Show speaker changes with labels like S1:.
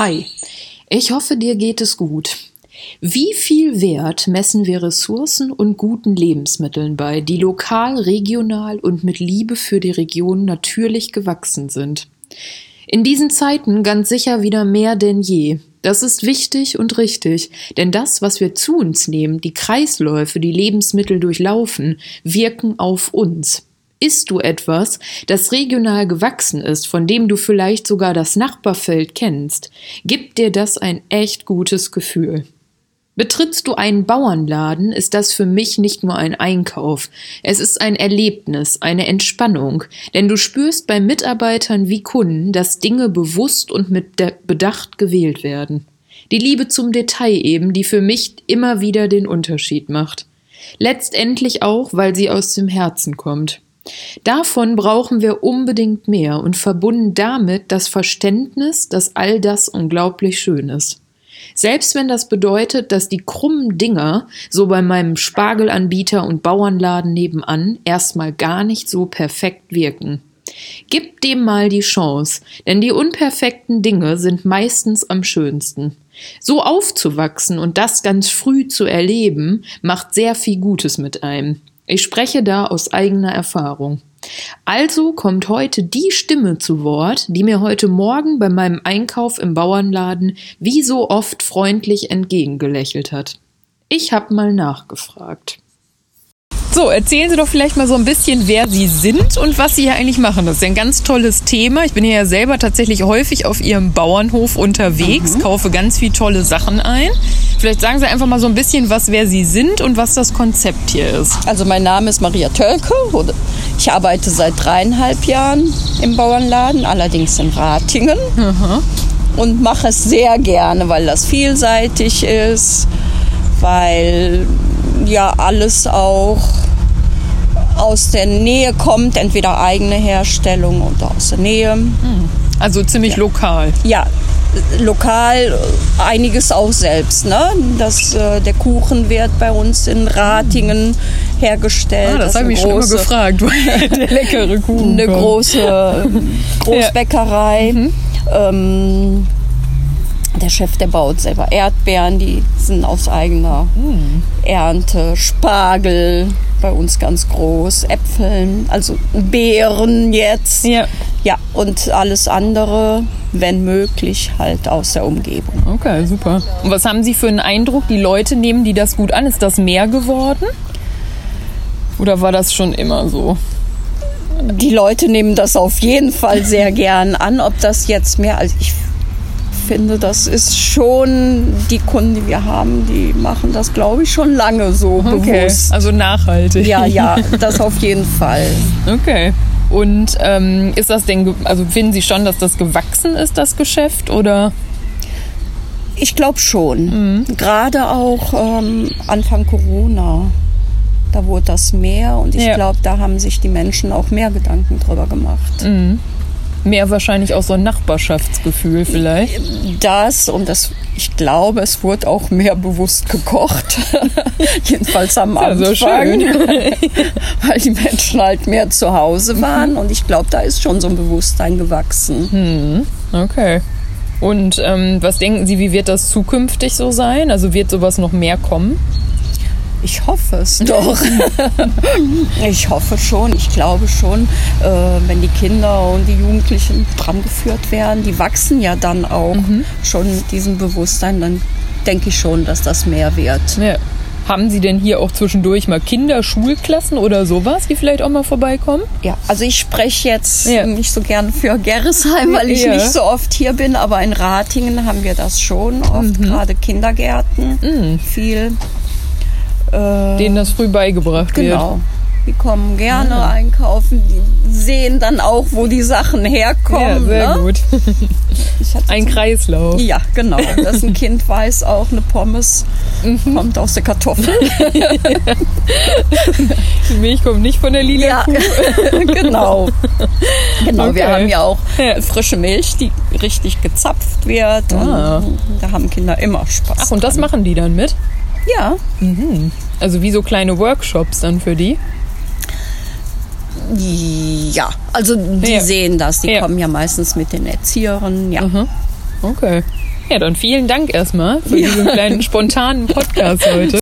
S1: Hi, ich hoffe, dir geht es gut. Wie viel Wert messen wir Ressourcen und guten Lebensmitteln bei, die lokal, regional und mit Liebe für die Region natürlich gewachsen sind? In diesen Zeiten ganz sicher wieder mehr denn je. Das ist wichtig und richtig, denn das, was wir zu uns nehmen, die Kreisläufe, die Lebensmittel durchlaufen, wirken auf uns. Isst du etwas, das regional gewachsen ist, von dem du vielleicht sogar das Nachbarfeld kennst, gibt dir das ein echt gutes Gefühl. Betrittst du einen Bauernladen, ist das für mich nicht nur ein Einkauf, es ist ein Erlebnis, eine Entspannung, denn du spürst bei Mitarbeitern wie Kunden, dass Dinge bewusst und mit Bedacht gewählt werden. Die Liebe zum Detail eben, die für mich immer wieder den Unterschied macht. Letztendlich auch, weil sie aus dem Herzen kommt. Davon brauchen wir unbedingt mehr und verbunden damit das Verständnis, dass all das unglaublich schön ist. Selbst wenn das bedeutet, dass die krummen Dinger, so bei meinem Spargelanbieter und Bauernladen nebenan, erstmal gar nicht so perfekt wirken. Gib dem mal die Chance, denn die unperfekten Dinge sind meistens am schönsten. So aufzuwachsen und das ganz früh zu erleben, macht sehr viel Gutes mit einem. Ich spreche da aus eigener Erfahrung. Also kommt heute die Stimme zu Wort, die mir heute Morgen bei meinem Einkauf im Bauernladen wie so oft freundlich entgegengelächelt hat. Ich habe mal nachgefragt. So, erzählen Sie doch vielleicht mal so ein bisschen, wer Sie sind und was Sie hier eigentlich machen. Das ist ein ganz tolles Thema. Ich bin hier ja selber tatsächlich häufig auf Ihrem Bauernhof unterwegs, mhm. kaufe ganz viele tolle Sachen ein. Vielleicht sagen Sie einfach mal so ein bisschen, was wer Sie sind und was das Konzept hier ist.
S2: Also mein Name ist Maria Tölke. Ich arbeite seit dreieinhalb Jahren im Bauernladen, allerdings in Ratingen. Mhm. Und mache es sehr gerne, weil das vielseitig ist, weil ja alles auch aus der Nähe kommt, entweder eigene Herstellung oder aus der Nähe. Hm.
S1: Also ziemlich ja. lokal.
S2: Ja, lokal einiges auch selbst. Ne? Das, äh, der Kuchen wird bei uns in Ratingen hergestellt.
S1: Ah, das, das habe ich große, schon immer gefragt.
S2: der leckere Kuchen. Eine große Großbäckerei. Ja. Mhm. Ähm, der Chef, der baut selber Erdbeeren, die sind aus eigener mm. Ernte, Spargel, bei uns ganz groß, Äpfeln, also Beeren jetzt. Ja. Ja, und alles andere, wenn möglich, halt aus der Umgebung.
S1: Okay, super. Und was haben Sie für einen Eindruck? Die Leute nehmen die das gut an? Ist das mehr geworden? Oder war das schon immer so?
S2: Die Leute nehmen das auf jeden Fall sehr gern an. Ob das jetzt mehr als ich finde, das ist schon die Kunden, die wir haben, die machen das, glaube ich, schon lange so okay. bewusst.
S1: Also nachhaltig.
S2: Ja, ja, das auf jeden Fall.
S1: Okay. Und ähm, ist das denn, also finden Sie schon, dass das gewachsen ist, das Geschäft, oder?
S2: Ich glaube schon. Mhm. Gerade auch ähm, Anfang Corona. Da wurde das mehr und ich ja. glaube, da haben sich die Menschen auch mehr Gedanken drüber gemacht.
S1: Mhm. Mehr wahrscheinlich auch so ein Nachbarschaftsgefühl vielleicht.
S2: Das und das, ich glaube, es wurde auch mehr bewusst gekocht. Jedenfalls am Anfang. Schön. weil die Menschen halt mehr zu Hause waren und ich glaube, da ist schon so ein Bewusstsein gewachsen.
S1: Hm, okay. Und ähm, was denken Sie, wie wird das zukünftig so sein? Also wird sowas noch mehr kommen?
S2: Ich hoffe es doch. ich hoffe schon, ich glaube schon, äh, wenn die Kinder und die Jugendlichen dran geführt werden, die wachsen ja dann auch mhm. schon diesem Bewusstsein, dann denke ich schon, dass das mehr wird. Ja.
S1: Haben Sie denn hier auch zwischendurch mal Kinderschulklassen oder sowas, die vielleicht auch mal vorbeikommen?
S2: Ja, also ich spreche jetzt ja. nicht so gern für Gerresheim, weil ich ja. nicht so oft hier bin, aber in Ratingen haben wir das schon oft, mhm. gerade Kindergärten, mhm. viel
S1: äh, denen das früh beigebracht
S2: genau.
S1: wird.
S2: Genau. Die kommen gerne ja. einkaufen, die sehen dann auch, wo die Sachen herkommen.
S1: Ja, sehr ne? gut. Ein Kreislauf.
S2: Ja, genau. Dass ein Kind weiß auch, eine Pommes mhm. kommt aus der Kartoffel.
S1: die Milch kommt nicht von der lila ja, Kuh.
S2: genau. Genau, okay. wir haben ja auch ja. frische Milch, die richtig gezapft wird. Ah. da haben Kinder immer Spaß.
S1: Ach, und das dran. machen die dann mit?
S2: Ja.
S1: Mhm. Also wie so kleine Workshops dann für die?
S2: Ja, also die ja. sehen das. Die ja. kommen ja meistens mit den Erzieherinnen. Ja. Mhm.
S1: Okay. Ja, dann vielen Dank erstmal für ja. diesen kleinen spontanen Podcast heute.